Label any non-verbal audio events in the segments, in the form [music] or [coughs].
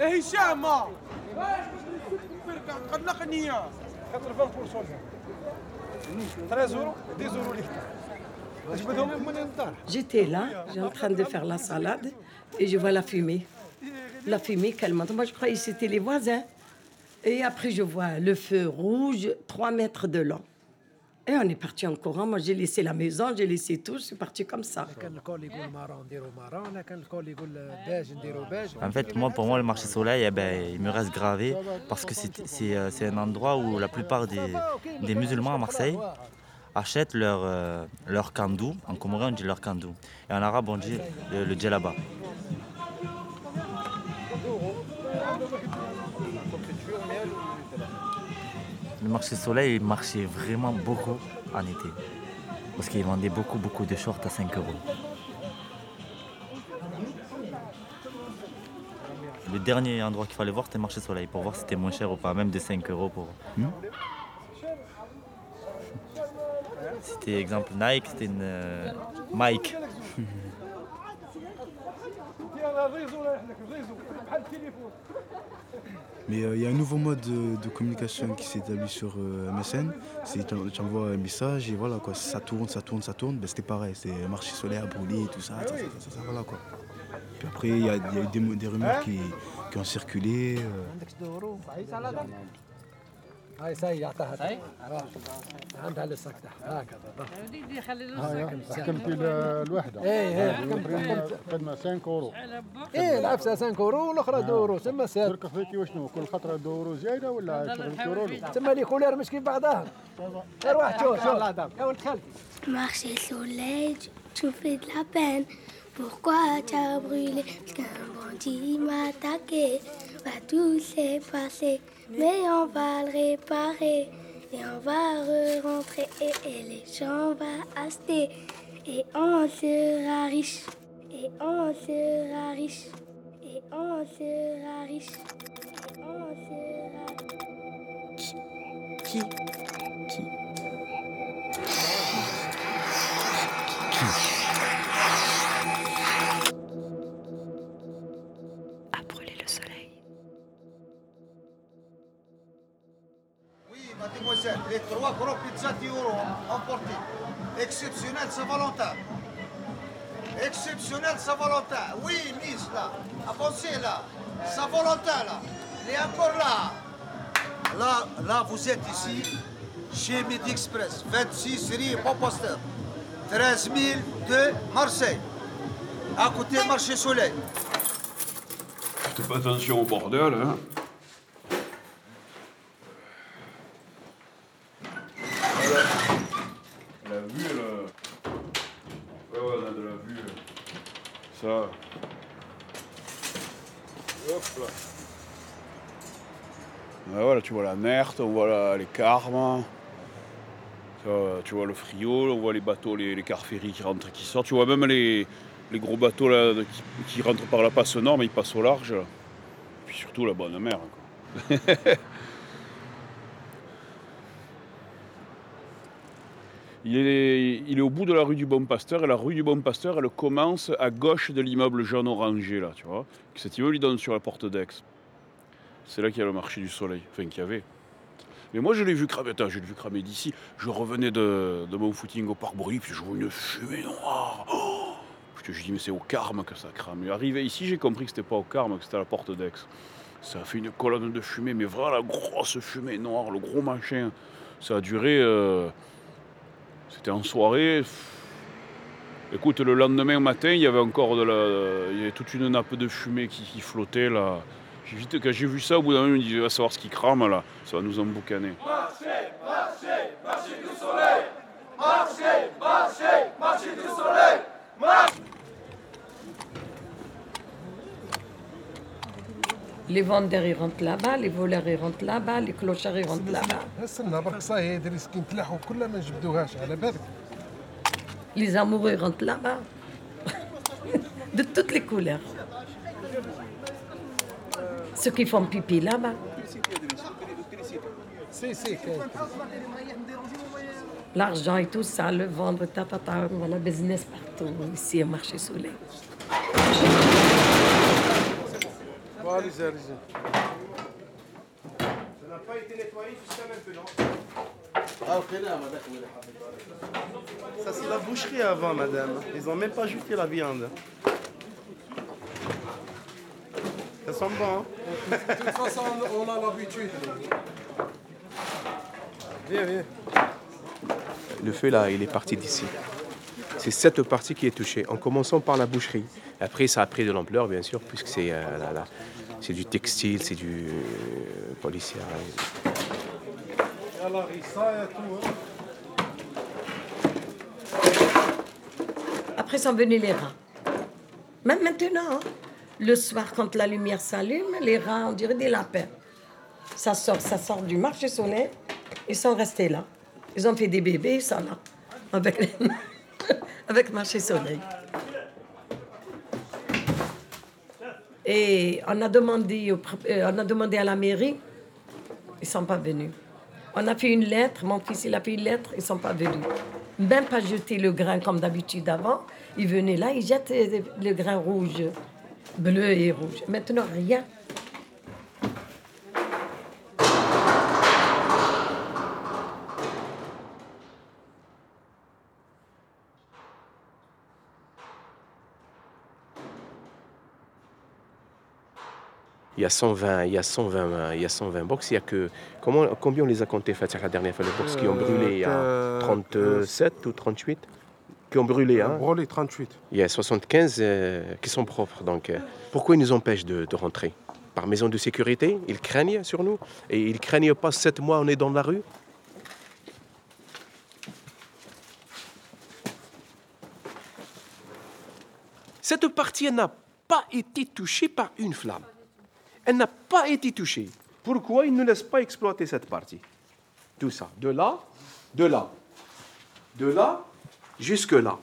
ايه هشام قلقني 80% 13 euros 10 euros J'étais là, j'ai en train de faire la salade et je vois la fumée. La fumée qu'elle monte. Moi, je croyais que c'était les voisins. Et après, je vois le feu rouge, 3 mètres de long. Et on est parti en courant. Moi, j'ai laissé la maison, j'ai laissé tout. Je suis parti comme ça. En fait, moi, pour moi, le marché soleil, eh ben, il me reste gravé parce que c'est euh, un endroit où la plupart des, des musulmans à Marseille achètent leur, euh, leur kandou. En comorien, on dit leur kandou. Et en arabe, on dit le, le djellaba. Le marché soleil il marchait vraiment beaucoup en été. Parce qu'il vendait beaucoup, beaucoup de shorts à 5 euros. Le dernier endroit qu'il fallait voir, c'était le marché soleil, pour voir si c'était moins cher ou pas, même de 5 euros pour. Hmm? C'était exemple Nike, c'était une euh, Mike. [laughs] Mais euh, il y a un nouveau mode de, communication qui s'est établi sur euh, MSN. C'est tu envoies un message et voilà quoi, ça tourne, ça tourne, ça tourne. Ben, c'était pareil, c'était marché solaire brûlé, tout ça, ça, ça, ça, voilà quoi. Puis après, il y, a eu des, des rumeurs qui, qui ont circulé. هاي ساي اعطاها هاي عندها لسه تحت هكذا وليدي خلي لسه حكمتي الوحدة. إيه إيه حكمت قدنا 5 اورو إيه العفسه 5 اورو والاخرى دورو تسمى سير تركب فيكي وشنو؟ كل خطره دورو زياده ولا دورو تسمى لي كولير مش كيف بعضها غير واحد شوف شوف يا ولد خالتي. Marcher soleil, tu fais de la peine. Pourquoi tu as brûlé Parce qu'un bandit m'a attaqué. Va tout s'est passé. Mais on va le réparer. Et on va re-rentrer. Et, les gens vont acheter. Et on sera riche. Et on sera riche. Et on sera riche. Et on sera qui qui qui? Saint-Valentin. Exceptionnel Saint-Valentin. Oui, Nice là. Avancez là. Saint-Valentin là. Il est encore là. Là, là, vous êtes ici chez Midi Express, 26 rue Poster, 13 000 de Marseille, à côté Marché Soleil. Faites attention au bordel, hein. Tu vois la Nerte, on voit les Carmes, tu vois le Frio, on voit les bateaux, les, les qui rentrent et qui sortent. Tu vois même les, gros bateaux qui, rentrent par la passe nord, mais ils passent au large. Puis surtout la bonne mer. [laughs] il, est, il est au bout de la rue du Bon Pasteur, et la rue du Bon Pasteur, elle commence à gauche de l'immeuble jaune orangé, là, tu vois. Cet immeuble, il donne sur la porte d'Aix. C'est là qu'il y a le marché du soleil, enfin qu'il y avait. Mais moi je l'ai vu cramer, attends, je l'ai vu cramer d'ici. Je revenais de, mon footing au Bourg, puis je vois une fumée noire. Oh je te dis, mais c'est au Carme que ça crame. Arrivé ici, j'ai compris que c'était pas au Carme, que c'était à la porte d'Aix. Ça a fait une colonne de fumée, mais vraiment la grosse fumée noire, le gros machin. Ça a duré. Euh, c'était en soirée. Écoute, le lendemain matin, il y avait encore de la. Il y avait toute une nappe de fumée qui, flottait là. Vite, quand j'ai vu ça, au bout d'un moment, je me dis, va savoir ce qui crame là, ça va nous emboucaner. Marchez, marchez, marchez du soleil Marchez, marchez, marchez du soleil marchez Les vendeurs ils rentrent là-bas, les voleurs ils rentrent là-bas, les clochards ils rentrent là-bas. Les amoureux rentrent là-bas. [laughs] De toutes les couleurs. Ceux qui font pipi là-bas. L'argent et tout ça, le vendre, ta, ta, ta, business partout, ici au marché soleil. Voilà, allez-y, allez-y. Ça n'a pas été nettoyé jusqu'à maintenant. Ça, c'est la boucherie avant, madame. Ils ont même pas ajouté la viande. Ça sent bon, hein? De toute façon, on a l'habitude. Viens, viens. Le feu là, il est parti d'ici. C'est cette partie qui est touchée, en commençant par la boucherie. Après, ça a pris de l'ampleur, bien sûr, puisque c'est euh, c'est du textile, c'est du euh, policier. Après sont venus les rats. Même maintenant, hein. le soir, quand la lumière s'allume, les rats, on dirait des lapins. Ça sort, ça sort du marché soleil. Ils sont restés là. Ils ont fait des bébés, ils sont là. Avec, [laughs] avec marché soleil. Et on a demandé, euh, on a demandé à la mairie, ils sont pas venus. On a fait une lettre, mon fils il a fait une lettre, ils sont pas venus. Même pas jeter le grain comme d'habitude avant. Ils venaient là, ils jettent le grain rouge, bleu et rouge. Maintenant, rien. Il y a 120, il y a 120, euh, il y a 120 box. Il y a que comment, combien on les a comptés Fatih, la dernière fois les box qui ont brûlé Il y a Euh, 37 ou 38 qui ont brûlé. Hein? Brûlé 38. Il y a 75 euh, qui sont propres. Donc, euh, pourquoi ils nous empêchent de, de rentrer? Par maison de sécurité Ils craignent sur nous? Et ils craignent pas 7 mois, on est dans la rue? Cette partie n'a pas été touchée par une flamme. Elle n'a pas été touchée. Pourquoi ils ne laissent pas exploiter cette partie? Tout ça. De là, de là, de là, jusque là.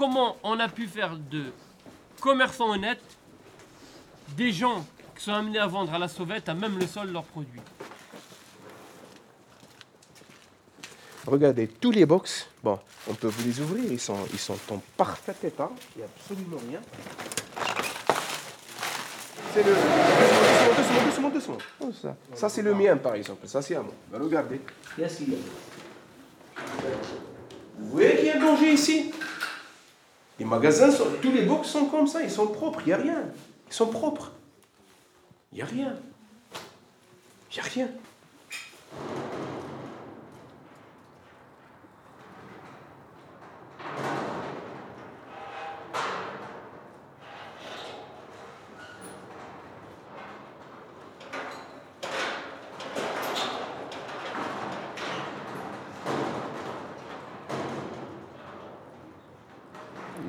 comment on a pu faire de commerçants honnêtes des gens qui sont amenés à vendre à la sauvette à même le sol leurs produits? Regardez, tous les box, bon, on peut vous les ouvrir, ils sont, ils sont en parfait état, il n'y a absolument rien. C'est le. Doucement, doucement, doucement, doucement. Comme ça, ça c'est le mien par exemple, ça c'est à moi. Ben, regardez, qu'est-ce qu'il y a? Vous voyez qu'il y a un danger ici? Les magasins, sont, tous les box sont comme ça, ils sont propres, il n'y a rien. Ils sont propres. Il n'y a rien. Il n'y a rien.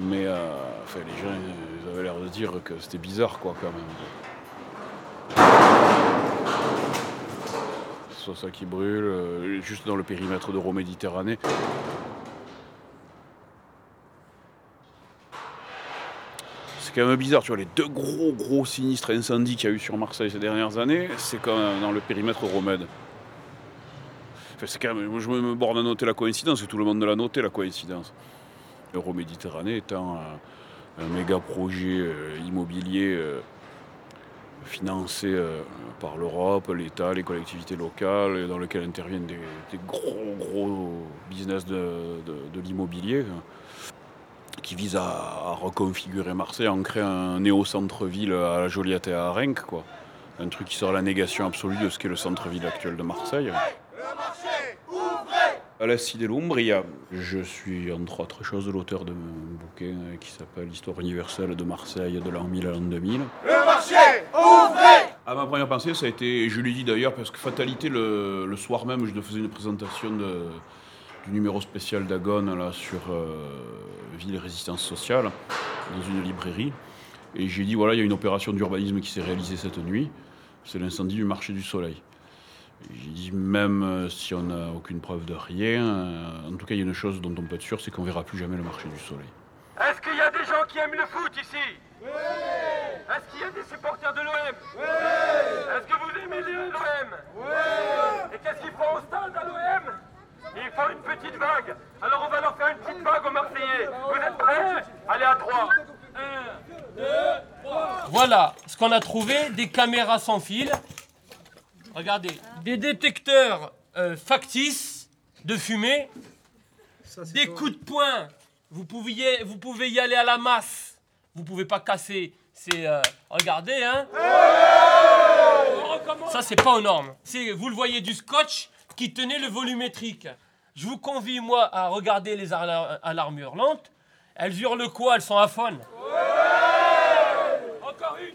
Mais euh, enfin, les gens ils avaient l'air c'était bizarre, quoi, quand même. Soit ça qui brûle, euh, juste dans le périmètre d'Euroméditerranée. C'est quand même bizarre, tu vois, les deux gros gros sinistres incendies qu'il y a eu sur Marseille ces dernières années, c'est quand même dans le périmètre Euromède. Enfin, c'est quand même, je me borne à noter la coïncidence, et tout le monde l'a noté la coïncidence. Euroméditerranée étant un, un méga projet euh, immobilier euh, financé euh, par l'Europe, l'État, les collectivités locales, dans lequel interviennent des, gros gros business de, l'immobilier qui vise à, à reconfigurer Marseille, à en créer un néo-centre-ville à la Joliette et à Arenc, quoi. Un truc qui sort la négation absolue de ce qu'est le centre-ville actuel de Marseille. À la Cité Lumbria, je suis entre autres choses l'auteur d'un bouquin euh, qui s'appelle Histoire universelle de Marseille de l'an 1000 à l'an 2000. Le marché ouvrez Ah, ma première pensée, ça a été, je lui dis d'ailleurs, parce que fatalité, le, le soir même, je faisais une présentation de- du numéro spécial d'Agone là, sur euh, Ville et résistance sociale, dans une librairie. Et j'ai dit, voilà, il y a une opération d'urbanisme qui s'est réalisée cette nuit, c'est l'incendie du marché du soleil. J'ai dit, même euh, si on n'a aucune preuve de rien, euh, en tout cas, il y a une chose dont on peut être sûr, c'est qu'on verra plus jamais le marché du soleil. Est-ce qu'il y a des gens qui aiment le foot ici? Oui. Est-ce qu'il y a des supporters de l'OM Oui. Est-ce que vous aimez l'OM Oui. Et qu'est-ce qu'ils font au stade à l'OM Ils font une petite vague. Alors on va leur faire une petite vague aux Marseillais. Vous êtes prêts? Allez à 3 1, 2, 3 Voilà ce qu'on a trouvé des caméras sans fil. Regardez, des détecteurs euh, factices de fumée, des coups de poing. Vous, pouviez, vous pouvez y aller à la masse. Vous pouvez pas casser. C'est euh, regardez hein. Ça c'est pas aux normes. Vous le voyez du scotch qui tenait le volumétrique. Je vous convie moi à regarder les alar- alarmes hurlantes. Elles hurlent quoi? Elles sont aphones.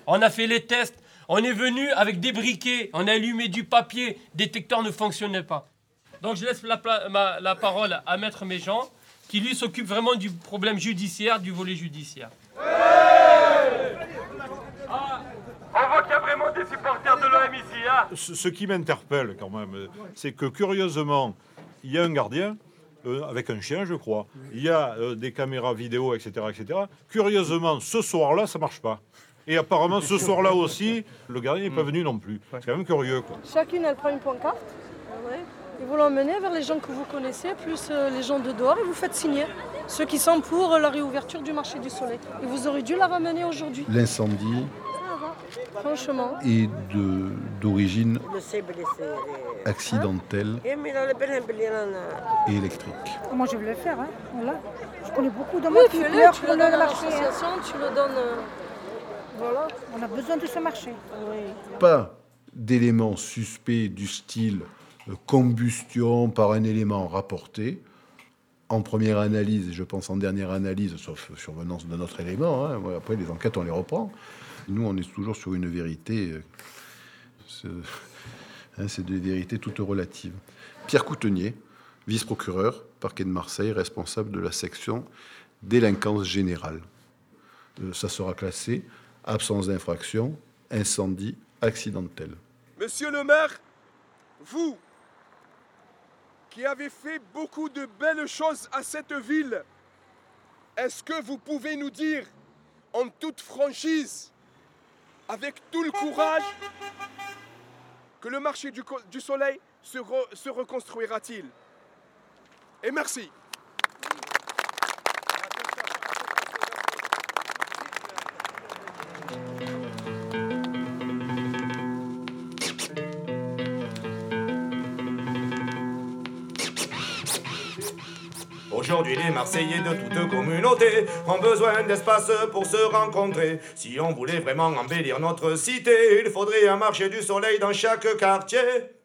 On a fait les tests. On est venu avec des briquets. On a allumé du papier. Détecteur ne fonctionnait pas. Donc je laisse la, pla- ma- la parole à Maître Méjean, qui lui s'occupe vraiment du problème judiciaire, du volet judiciaire. On voit qu'il y a vraiment des supporters de l'OM ici, hein Ce, ce qui m'interpelle quand même, c'est que curieusement, il y a un gardien euh, avec un chien, je crois. Il y a euh, des caméras vidéo, etc., etc. Curieusement, ce soir-là, ça marche pas. Et apparemment, ce soir-là aussi, le gardien n'est pas venu non plus. C'est quand même curieux, quoi. Chacune, elle prend une pancarte. Et vous l'emmenez vers les gens que vous connaissez, plus euh, les gens de dehors, et vous faites signer ceux qui sont pour euh, la réouverture du marché du soleil. Et vous aurez dû la ramener aujourd'hui. L'incendie Franchement. est de- d'origine accidentelle et électrique. Moi, je veux le faire. Hein. Voilà. Je connais beaucoup de Oui, monde qui tu le donnes à marché. hein. l'association, tu le donnes. Voilà. On a besoin de ce marché. Pas d'éléments suspects du style euh, combustion par un élément rapporté. En première analyse, et je pense en dernière analyse, sauf survenance d'un autre élément. hein. Après, les enquêtes, on les reprend. Nous, on est toujours sur une vérité. euh, c'est [laughs] hein, c'est des vérités toutes relatives. Pierre Coutenier, vice-procureur, parquet de Marseille, responsable de la section délinquance générale. Euh, ça sera classé absence d'infraction, incendie accidentel. Monsieur le maire, vous qui avez fait beaucoup de belles choses à cette ville, est-ce que vous pouvez nous dire en toute franchise, avec tout le courage, que le marché du, soleil se reconstruira-t-il? Et merci. Aujourd'hui, les Marseillais de toute communauté ont besoin d'espace pour se rencontrer. Si on voulait vraiment embellir notre cité, il faudrait un marché du soleil dans chaque quartier.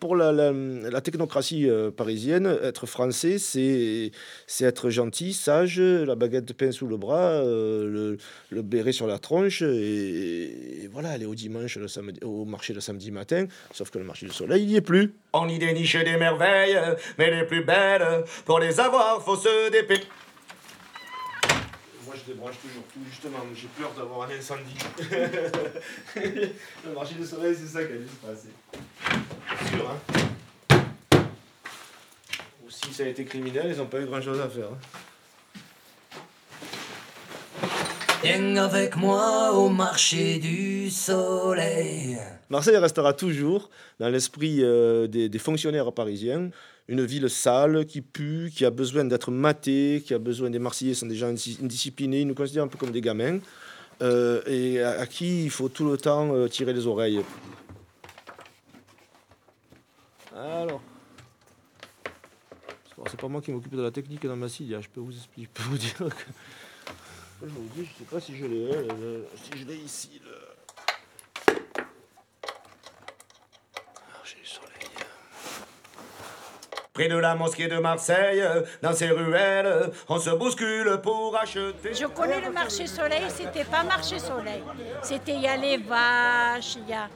Pour la, technocratie euh, parisienne, être français, c'est être gentil, sage, la baguette de pain sous le bras, euh, le, béret sur la tronche, et, voilà, aller au dimanche, au marché le samedi matin, sauf que le marché du soleil, il n'y est plus. On y déniche des merveilles, mais les plus belles. Pour les avoir, faut se dépêcher. Moi, je débranche toujours tout, justement. J'ai peur d'avoir un incendie. [laughs] le marché du soleil, c'est ça qui a dû se passer. Sûr, hein Ou si ça a été criminel, ils n'ont pas eu grand-chose à faire. hein. Viens avec moi au marché du soleil. Marseille restera toujours, dans l'esprit euh, des, fonctionnaires parisiens, une ville sale, qui pue, qui a besoin d'être matée, qui a besoin des Marseillais sont indis- indisciplinés, ils nous considèrent un peu comme des gamins, euh, et à, qui il faut tout le temps euh, tirer les oreilles. Alors, c'est pas moi qui m'occupe de la technique dans ma scie, je peux vous expliquer, je peux vous dire que... Je vous dis, je sais pas si je l'ai, hein, le- si je l'ai ici, le... Près de la mosquée de Marseille, dans ces ruelles, on se bouscule pour acheter. Je connais le marché soleil, c'était pas marché soleil. C'était, il y a les vaches, il y a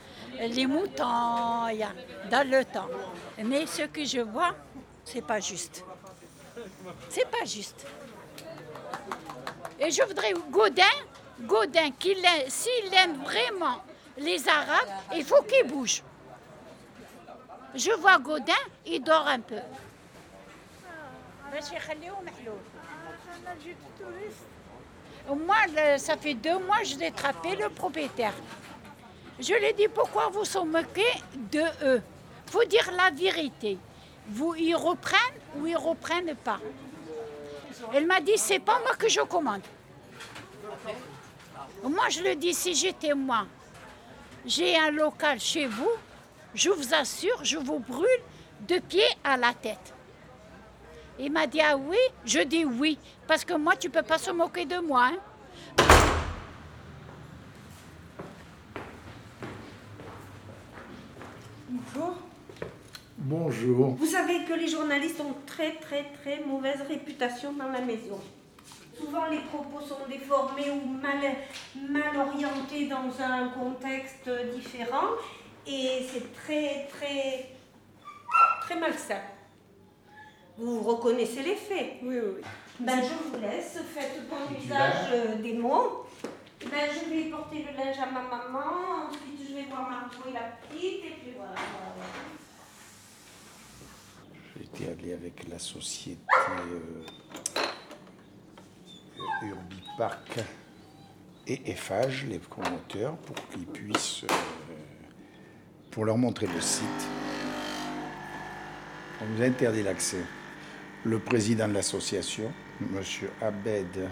les moutons, il y a dans le temps. Mais ce que je vois, c'est pas juste. C'est pas juste. Et je voudrais Gaudin, Gaudin, s'il aime vraiment les Arabes, il faut qu'il bouge. Je vois Gaudin, il dort un peu. Euh, moi, ça fait deux mois, je l'ai attrapé, le propriétaire. Je lui ai dit, pourquoi vous vous moquez de eux? Il faut dire la vérité. Vous, ils reprennent ou ils ne reprennent pas? Elle m'a dit c'est pas moi que je commande. Moi, je le dis, si j'étais moi, j'ai un local chez vous, je vous assure, je vous brûle de pied à la tête. Il m'a dit, ah oui, je dis oui, parce que moi, tu peux pas se moquer de moi. hein. Bonjour. Bonjour. Vous savez que les journalistes ont très très très mauvaise réputation dans la maison. Souvent les propos sont déformés ou mal, mal orientés dans un contexte différent et c'est très très très malsain. Vous reconnaissez les faits Oui, oui. Ben, je vous laisse, faites bon usage euh, des mots. Ben, je vais porter le linge à ma maman, ensuite je vais voir Margot et la petite, et puis voilà. voilà, voilà. J'étais allé avec la société euh, Urbipark et Eiffage, les promoteurs, pour qu'ils puissent, euh, pour leur montrer le site. On nous a interdit l'accès. Le président de l'association, M. Abed,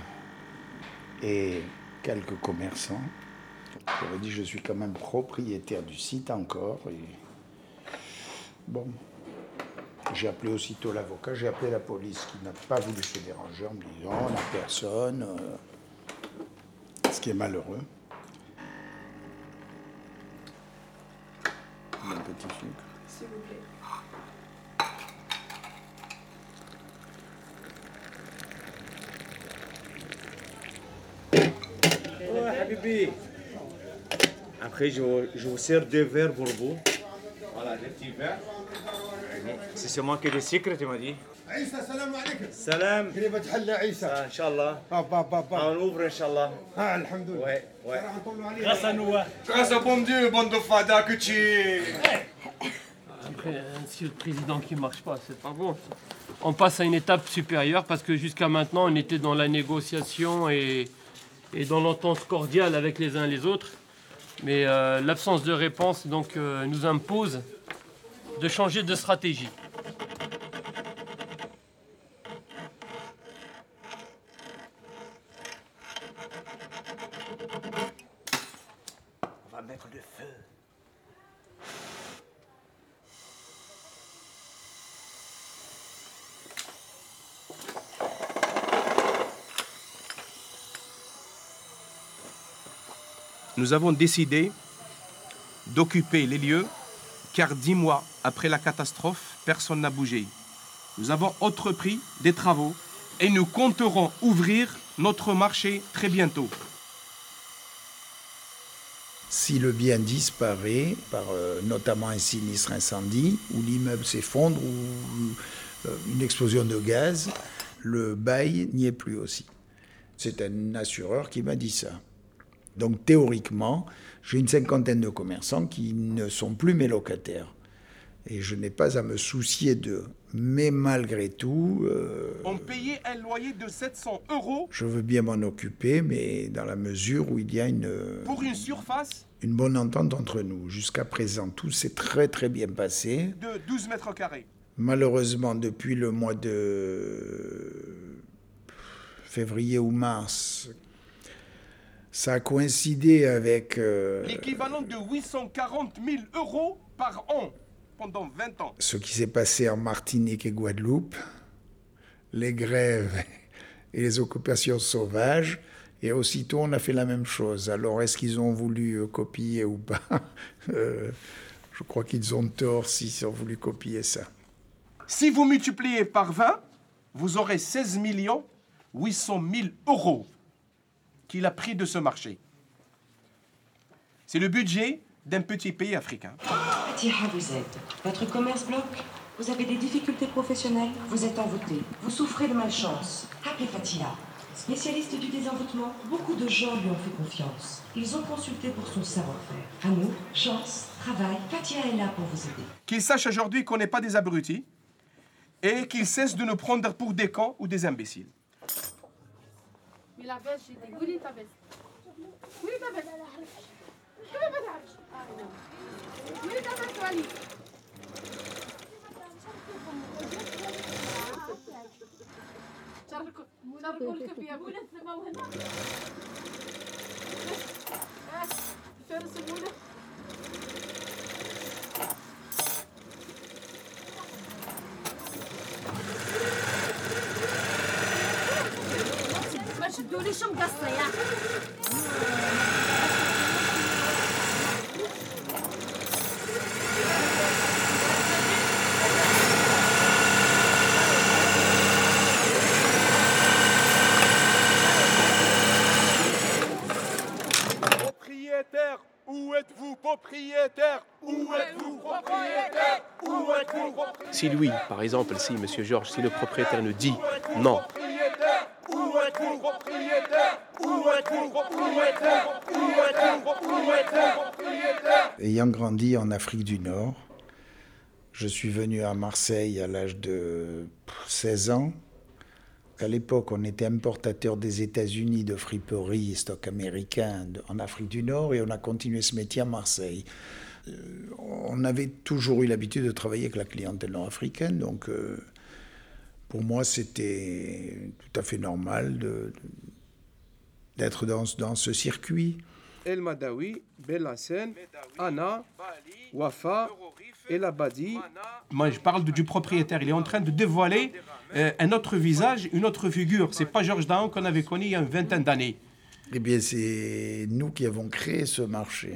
et quelques commerçants. J'avais dit je suis quand même propriétaire du site encore. Bon, j'ai appelé aussitôt l'avocat, j'ai appelé la police qui n'a pas voulu se déranger en me disant on n'a personne, euh, ce qui est malheureux. Un petit sucre. S'il vous plaît. Oh, Habibi. Après, je, vous- je vous sers deux verres pour vous. Voilà, des petits verres. Si c'est moi qui ai des secrets, tu m'as dit. عيسى السلام عليكم Salam. كيف تحلى عيسى ان شاء الله بابا بابا on ouvre ان شاء الله اه الحمد لله ouais ouais Grâce à nous Grâce à bon Dieu, bande de fada que tu es. Après, si le président qui marche pas, c'est pas bon. ça. On passe à une étape supérieure parce que jusqu'à maintenant, on était dans la négociation et, et dans l'entente cordiale avec les uns et les autres. Mais euh, l'absence de réponse donc, euh, nous impose de changer de stratégie. Nous avons décidé d'occuper les lieux car dix mois après la catastrophe, personne n'a bougé. Nous avons entrepris des travaux et nous compterons ouvrir notre marché très bientôt. Si le bien disparaît par euh, notamment un sinistre incendie, ou l'immeuble s'effondre, ou euh, une explosion de gaz, le bail n'y est plus aussi. C'est un assureur qui m'a dit ça. Donc théoriquement, j'ai une cinquantaine de commerçants qui ne sont plus mes locataires. Et je n'ai pas à me soucier d'eux. Mais malgré tout, euh, On payait un loyer de 700 euros je veux bien m'en occuper, mais dans la mesure où il y a une, pour une surface une bonne entente entre nous. Jusqu'à présent, tout s'est très très bien passé. de 12 mètres carrés. Malheureusement, depuis le mois de février ou mars, ça a coïncidé avec... euh, L'équivalent de 840 000 euros par an pendant 20 ans. ce qui s'est passé en Martinique et Guadeloupe, les grèves [laughs] et les occupations sauvages, et aussitôt on a fait la même chose. Alors est-ce qu'ils ont voulu euh, copier ou pas [laughs] Euh, Je crois qu'ils ont tort s'ils ont voulu copier ça. Si vous multipliez par 20, vous aurez 16 millions 800 000 euros qu'il a pris de ce marché. C'est le budget d'un petit pays africain. Vous êtes. Votre commerce bloque? Vous avez des difficultés professionnelles? Vous êtes envoûté. Vous souffrez de malchance. Appelez Fatila. Spécialiste du désenvoûtement, beaucoup de gens lui ont fait confiance. Ils ont consulté pour son savoir-faire. Amour, chance, travail, Fatia est là pour vous aider. Qu'il sache aujourd'hui qu'on n'est pas des abrutis et qu'il cesse de nous prendre pour des cons ou des imbéciles. مي لا فيرجيتي قولي انت بس قولي انت بس كيف ما تعرفش قولي انت بس وليد تركوا تركوا الكبيه مولا السماء وهنا فارس مولا Propriétaire, où êtes-vous propriétaire? Où êtes-vous propriétaire? Où êtes-vous propriétaire? Si lui, par exemple, si Monsieur Georges, si le propriétaire ne dit non, Ayant grandi en Afrique du Nord, je suis venu à Marseille à l'âge de 16 ans. À l'époque, on était importateur des États-Unis de friperies américains de- en Afrique du Nord et on a continué ce métier à Marseille. Euh, On avait toujours eu l'habitude de travailler avec la clientèle nord-africaine, donc euh, pour moi c'était tout à fait normal de- d'être dans, dans ce circuit. El Madawi, Belhassen, Anna, Wafa, El Abadi. Moi, je parle du propriétaire. Il est en train de dévoiler euh, un autre visage, une autre figure. C'est pas Georges Dahan qu'on avait connu il y a une vingtaine d'années. Eh bien, c'est nous qui avons créé ce marché.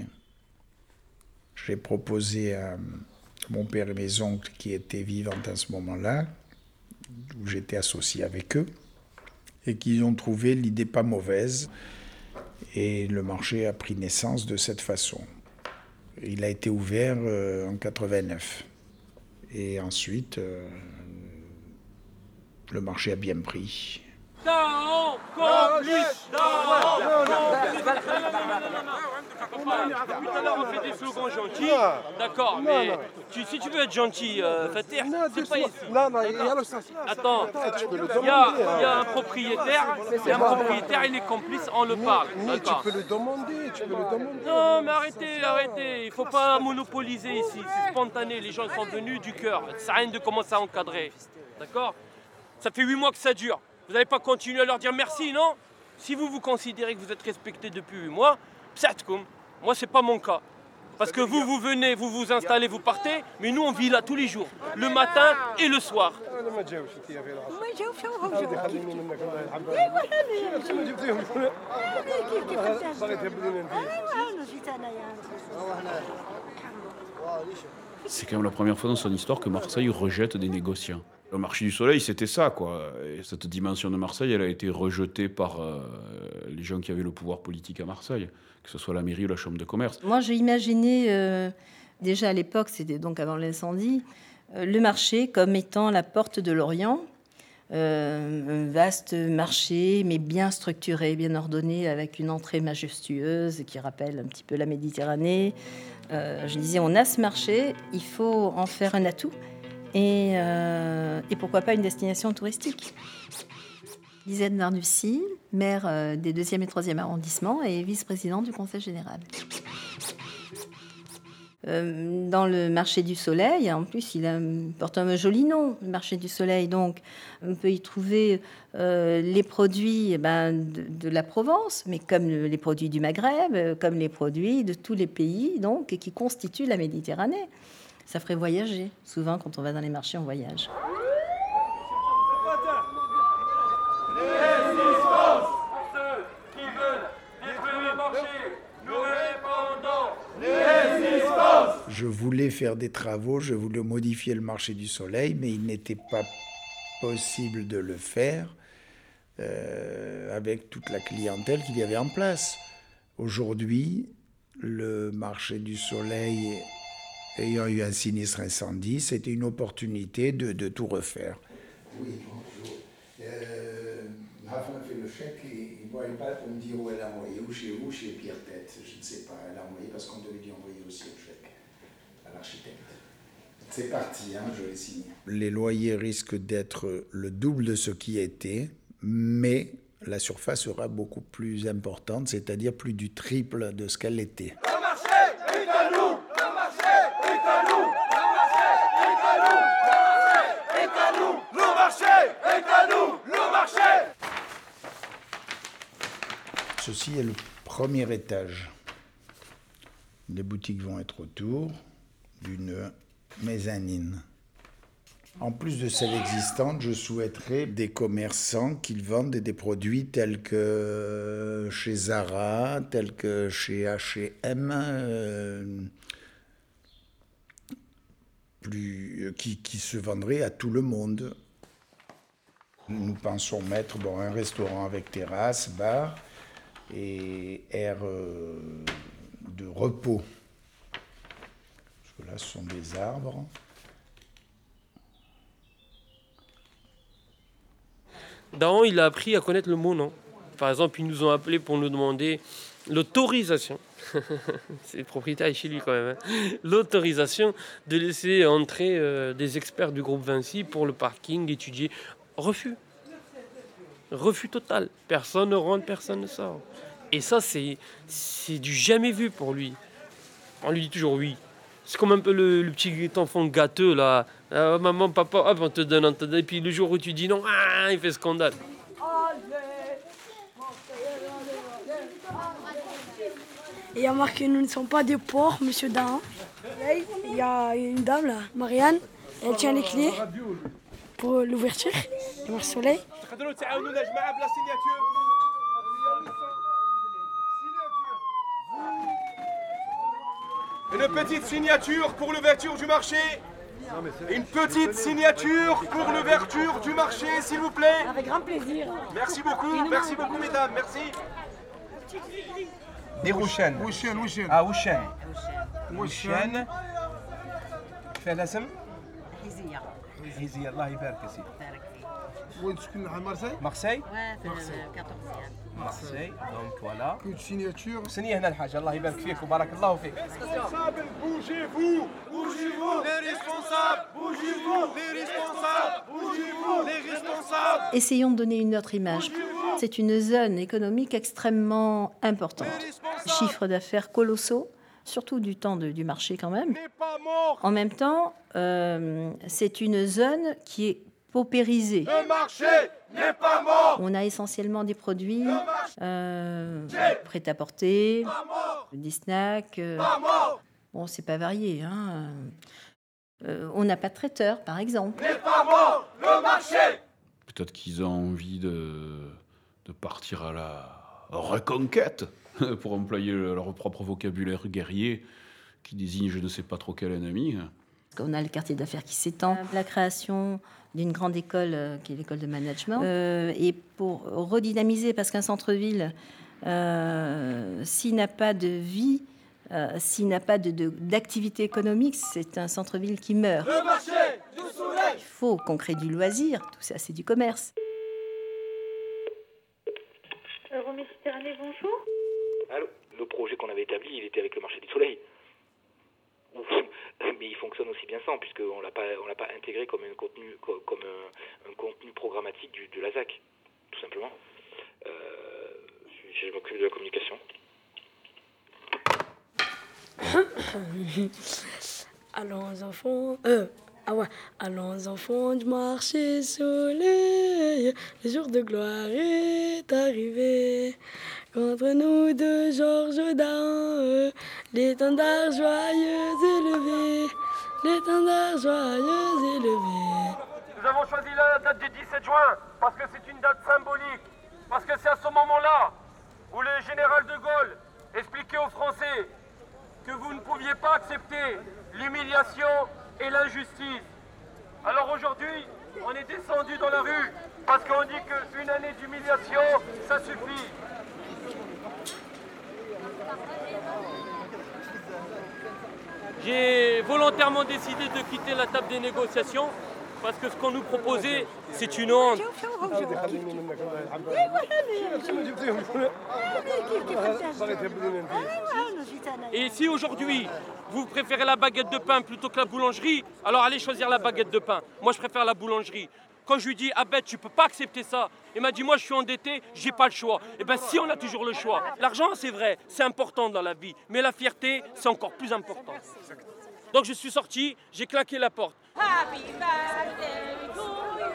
J'ai proposé à mon père et mes oncles qui étaient vivants à ce moment-là, où j'étais associé avec eux, et qui ont trouvé l'idée pas mauvaise. Et le marché a pris naissance de cette façon. Il a été ouvert euh, en 89. Et ensuite, euh, le marché a bien pris. Tout à l'heure, on fait des slogans gentils. D'accord, Non, mais tu- si tu veux être gentil, euh, Fatih, c'est pas ici. Non, non, il y a le sens. Attends, il y, a, hein. il y a un propriétaire, il un propriétaire, est complice, on le parle. Mais tu peux le demander, tu peux le demander. Non, mais arrêtez, arrêtez. Il faut pas monopoliser ici. C'est spontané. Les gens sont venus du cœur. Ça sert à rien de commencer à encadrer. D'accord? Ça fait huit mois que ça dure. Vous n'allez pas continuer à leur dire merci, non? Si vous vous considérez que vous êtes respecté depuis 8 mois, psatkoum. Moi, c'est pas mon cas. Parce que vous, vous venez, vous vous installez, vous partez, mais nous, on vit là tous les jours, le matin et le soir. C'est quand même la première fois dans son histoire que Marseille rejette des négociants. Le marché du soleil, c'était ça, quoi. Et cette dimension de Marseille, elle a été rejetée par euh, les gens qui avaient le pouvoir politique à Marseille, que ce soit la mairie ou la chambre de commerce. Moi, j'ai imaginé, euh, déjà à l'époque, c'était donc avant l'incendie, euh, le marché comme étant la porte de l'Orient. Un vaste marché, mais bien structuré, bien ordonné, avec une entrée majestueuse qui rappelle un petit peu la Méditerranée. Je disais, on a ce marché, il faut en faire un atout, et, euh, et pourquoi pas une destination touristique. Lisanne Narnussi, maire euh, des 2e et 3e arrondissements et vice-présidente du Conseil général. Euh, dans le marché du soleil, en plus, il porte un joli nom, le marché du soleil. Donc, on peut y trouver les produits eh ben, de, la Provence, mais comme le- les produits du Maghreb, comme les produits de tous les pays donc, qui constituent la Méditerranée. Ça ferait voyager. Souvent, quand on va dans les marchés, on voyage. Je voulais faire des travaux, je voulais modifier le marché du soleil, mais il n'était pas possible de le faire euh, avec toute la clientèle qu'il y avait en place. Aujourd'hui, le marché du soleil ayant eu un sinistre incendie, c'était une opportunité de, de tout refaire. Oui, bonjour. Euh, Rafa a fait le chèque et il ne voyait pas pour me dire où elle a envoyé, ou chez vous, chez Pierre Tête, je ne sais pas. Elle a envoyé parce qu'on devait lui envoyer aussi le chèque à l'architecte. C'est parti, hein, je l'ai signé. Les loyers risquent d'être le double de ce qui était, mais la surface sera beaucoup plus importante, c'est-à-dire plus du triple de ce qu'elle était. Le marché est à nous Le marché est à nous Le marché est à nous Le marché est à nous Le marché est à nous Le marché Ceci est le premier étage. Les boutiques vont être autour d'une mezzanine. En plus de celles existantes, je souhaiterais des commerçants qui vendent des produits tels que chez Zara, tels que chez H&M, qui, se vendraient à tout le monde. Nous pensons mettre un restaurant avec terrasse, bar et air euh, de repos. Parce que là, ce sont des arbres. Daron, il a appris à connaître le mot non. Par exemple, ils nous ont appelés pour nous demander l'autorisation. [laughs] C'est propriétaire chez lui quand même. hein. L'autorisation de laisser entrer euh, des experts du groupe Vinci pour le parking, étudier. Refus. Refus total. Personne ne rentre, personne ne sort. Et ça, c'est c'est du jamais vu pour lui. On lui dit toujours oui. C'est comme un peu le, le petit enfant gâteux là. Ah, maman, papa, hop, on te donne, on te donne. Et puis le jour où tu dis non, ah, il fait scandale. Et il y a marqué Nous ne sommes pas des porcs, monsieur Dahan. Il y a une dame là, Marianne, elle tient les clés pour l'ouverture du marché soleil. une petite signature pour l'ouverture du marché. Une petite signature pour l'ouverture du marché, s'il vous plaît. Avec grand plaisir. Merci beaucoup, merci beaucoup, mesdames, merci. Des Rouchen. Rouchen, Rouchen. Ah, Rouchen. Rouchen. فعل اسم؟ حيزية حيزية الله يبارك فيك وين تسكن مع مرسي؟ مرسي؟ مرسي 14 مارسي دونك فوالا كنت سيناتور سنية هنا الحاجة الله يبارك فيك وبارك الله فيك Responsables, bougez-vous Bougez-vous Les responsables Bougez-vous Les responsables Bougez-vous Les responsables Essayons de donner une autre image. C'est une zone économique extrêmement importante. Chiffres d'affaires colossaux, surtout du temps de- du marché quand même. En même temps, euh, c'est une zone qui est le marché n'est pas mort On a essentiellement des produits euh, prêts à porter, des snacks. euh, bon, c'est pas varié. Hein. Euh, on n'a pas de traiteur, par exemple. N'est pas mort Le marché Peut-être qu'ils ont envie de, de partir à la reconquête, [laughs] pour employer leur propre vocabulaire guerrier, qui désigne je ne sais pas trop quel ennemi. On a le quartier d'affaires qui s'étend, la création d'une grande école euh, qui est l'école de management. Euh, et pour redynamiser, parce qu'un centre-ville, euh, s'il n'a pas de vie, euh, s'il n'a pas de- de- d'activité économique, c'est un centre-ville qui meurt. Le marché du soleil Il faut qu'on crée du loisir, tout ça c'est du commerce. Euroméditerranée, bonjour. Allô Le projet qu'on avait établi, il était avec le marché du soleil. Ouf. Mais il fonctionne aussi bien sans, puisqu'on l'a pas, on l'a pas intégré comme un contenu, co- comme un, un contenu programmatique du, de la ZAC, tout simplement. Euh, je m'occupe de la communication. [coughs] Allons enfants, euh, ah ouais, allons enfants du marché soleil, le jour de gloire est arrivé. Contre nous de Georges Dain, l'étendard joyeux élevé, l'étendard joyeux élevé. Nous avons choisi la date du 17 juin parce que c'est une date symbolique. Parce que c'est à ce moment-là où le général de Gaulle expliquait aux Français que vous ne pouviez pas accepter l'humiliation et l'injustice. Alors aujourd'hui, on est descendu dans la rue parce qu'on dit qu'une année d'humiliation, ça suffit. J'ai volontairement décidé de quitter la table des négociations parce que ce qu'on nous proposait, c'est une honte. Et si aujourd'hui, vous préférez la baguette de pain plutôt que la boulangerie, alors allez choisir la baguette de pain. Moi, je préfère la boulangerie. Quand je lui dis, ah ben, tu peux pas accepter ça, il m'a dit, moi, je suis endetté, j'ai pas le choix. Eh ben, si, on a toujours le choix. L'argent, c'est vrai, c'est important dans la vie, mais la fierté, c'est encore plus important. Donc, je suis sorti, j'ai claqué la porte. Happy birthday to you.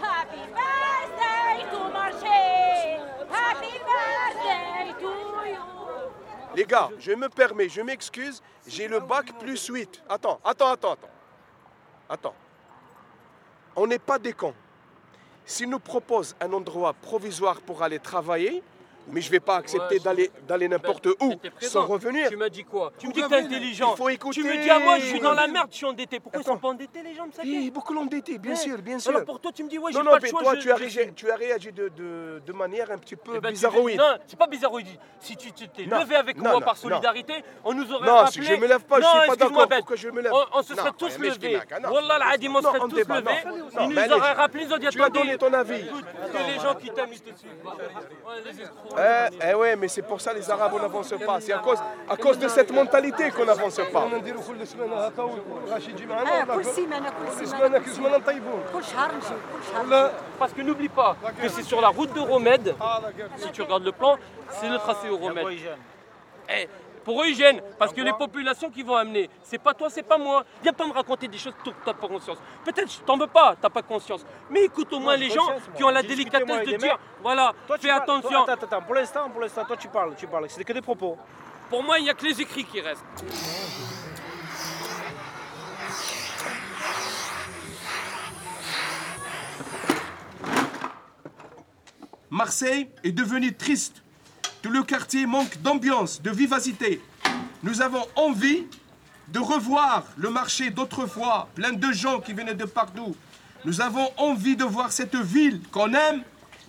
Happy birthday to Marché. Happy birthday to Les gars, je me permets, je m'excuse, j'ai le bac plus 8. Attends, attends, attends, attends. Attends. On n'est pas des cons. S'ils nous proposent un endroit provisoire pour aller travailler, mais je ne vais pas accepter Ouais, d'aller, n'importe où sans revenir. Tu m'as dit quoi Tu me dis que t'es intelligent. il faut écouter. Tu me dis à moi, je suis dans la merde, je suis endetté. Pourquoi ils sont pas endettés les gens de Oui, beaucoup l'endetté, bien Ouais. sûr, bien sûr. Alors pour toi, tu me dis, ouais, j'ai non, pas non, le mais choix. toi, je- tu as réagi, tu as réagi de, de- de manière un petit peu Eh ben, bizarroïde. Non, c'est pas bizarroïde. Si tu t'es Non, levé avec non, moi non, par non. solidarité, on nous aurait Non, rappelé. si je me lève pas, je Non, suis pas d'accord Ben. pour que je me lève? On, se Non, serait tous levés. non. Wallah, l'Adim, on Non, serait tous levés. non. Ils Non, nous auraient rappelé, ils ont dit tu as donné ton avis. Que les gens qui t'aiment, ils te suivent. Eh, eh ouais, mais c'est pour ça les Arabes on pas. C'est à cause, à cause de cette mentalité qu'on n'avance pas. Parce que n'oublie pas que c'est sur la route de Romède, si tu regardes le plan, c'est le tracé au Romède pour eux, ils gênent, parce que les populations qui vont amener, c'est pas toi, c'est pas moi. Viens pas me raconter des choses dont t'as pas conscience. Peut-être je t'en veux pas, t'as pas conscience. Mais écoute au moins les gens qui ont la délicatesse de dire, voilà, Toi, tu fais attention. toi, attends, attends, pour l'instant, pour l'instant, toi tu parles, tu parles. C'est que des propos. Pour moi, il n'y a que les écrits qui restent. Marseille est devenu triste. Tout le quartier manque d'ambiance, de vivacité. Nous avons envie de revoir le marché d'autrefois, plein de gens qui venaient de partout. Nous avons envie de voir cette ville qu'on aime,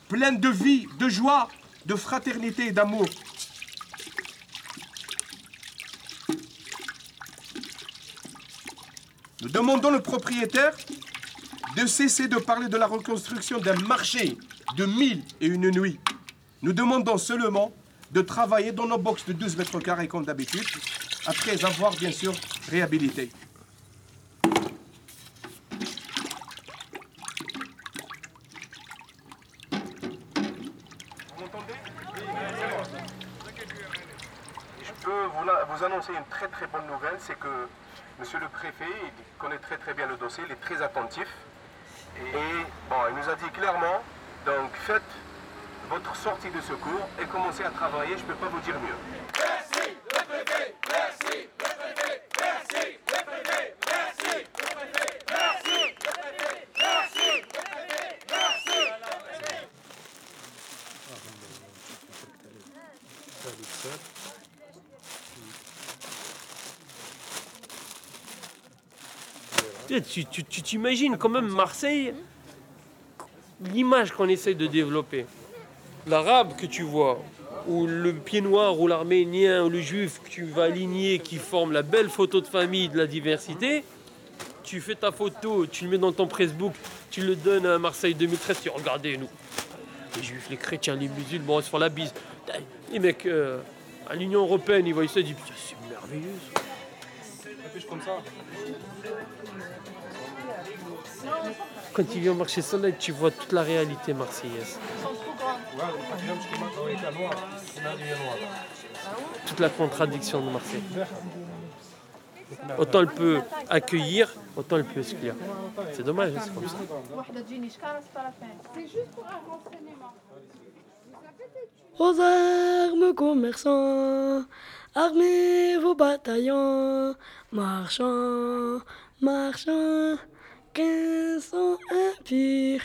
pleine de vie, de joie, de fraternité et d'amour. Nous demandons le propriétaire de cesser de parler de la reconstruction d'un marché de mille et une nuits. Nous demandons seulement de travailler dans nos boxes de 12 mètres carrés comme d'habitude, après avoir bien sûr réhabilité. Je peux vous, annoncer une très très bonne nouvelle, c'est que Monsieur le préfet il connaît très très bien le dossier, il est très attentif. Et bon, il nous a dit clairement, donc faites votre sortie de secours et commencez à travailler, je ne peux pas vous dire mieux. Merci, le préfet, merci, le préfet, merci, le préfet, merci, le préfet, merci, le préfet, merci, le préfet, merci. Tu t'imagines quand même Marseille, l'image qu'on essaye de développer. L'arabe que tu vois, ou le pied noir, ou l'arménien, ou le juif que tu vas aligner, qui forme la belle photo de famille de la diversité, tu fais ta photo, tu le mets dans ton Facebook, tu le donnes à Marseille 2013, tu dis, regardez nous. Les juifs, les chrétiens, les musulmans, ils se font la bise. Les mecs, euh, à l'Union Européenne, ils voient ça, ils disent, Putain, c'est merveilleux. comme ça. Quand tu viens au marché Soleil, tu vois toute la réalité marseillaise. Toute la contradiction de Marseille. Autant elle peut accueillir, autant elle peut exclure. C'est dommage, c'est comme ça. Un. Aux armes commerçants, armez vos bataillons, marchands, marchands, quinze sont impurs,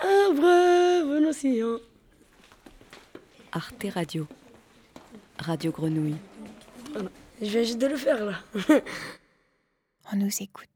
abreuve nos sillons. Arte Radio. Radio Grenouille. Je viens juste de le faire là. On nous écoute.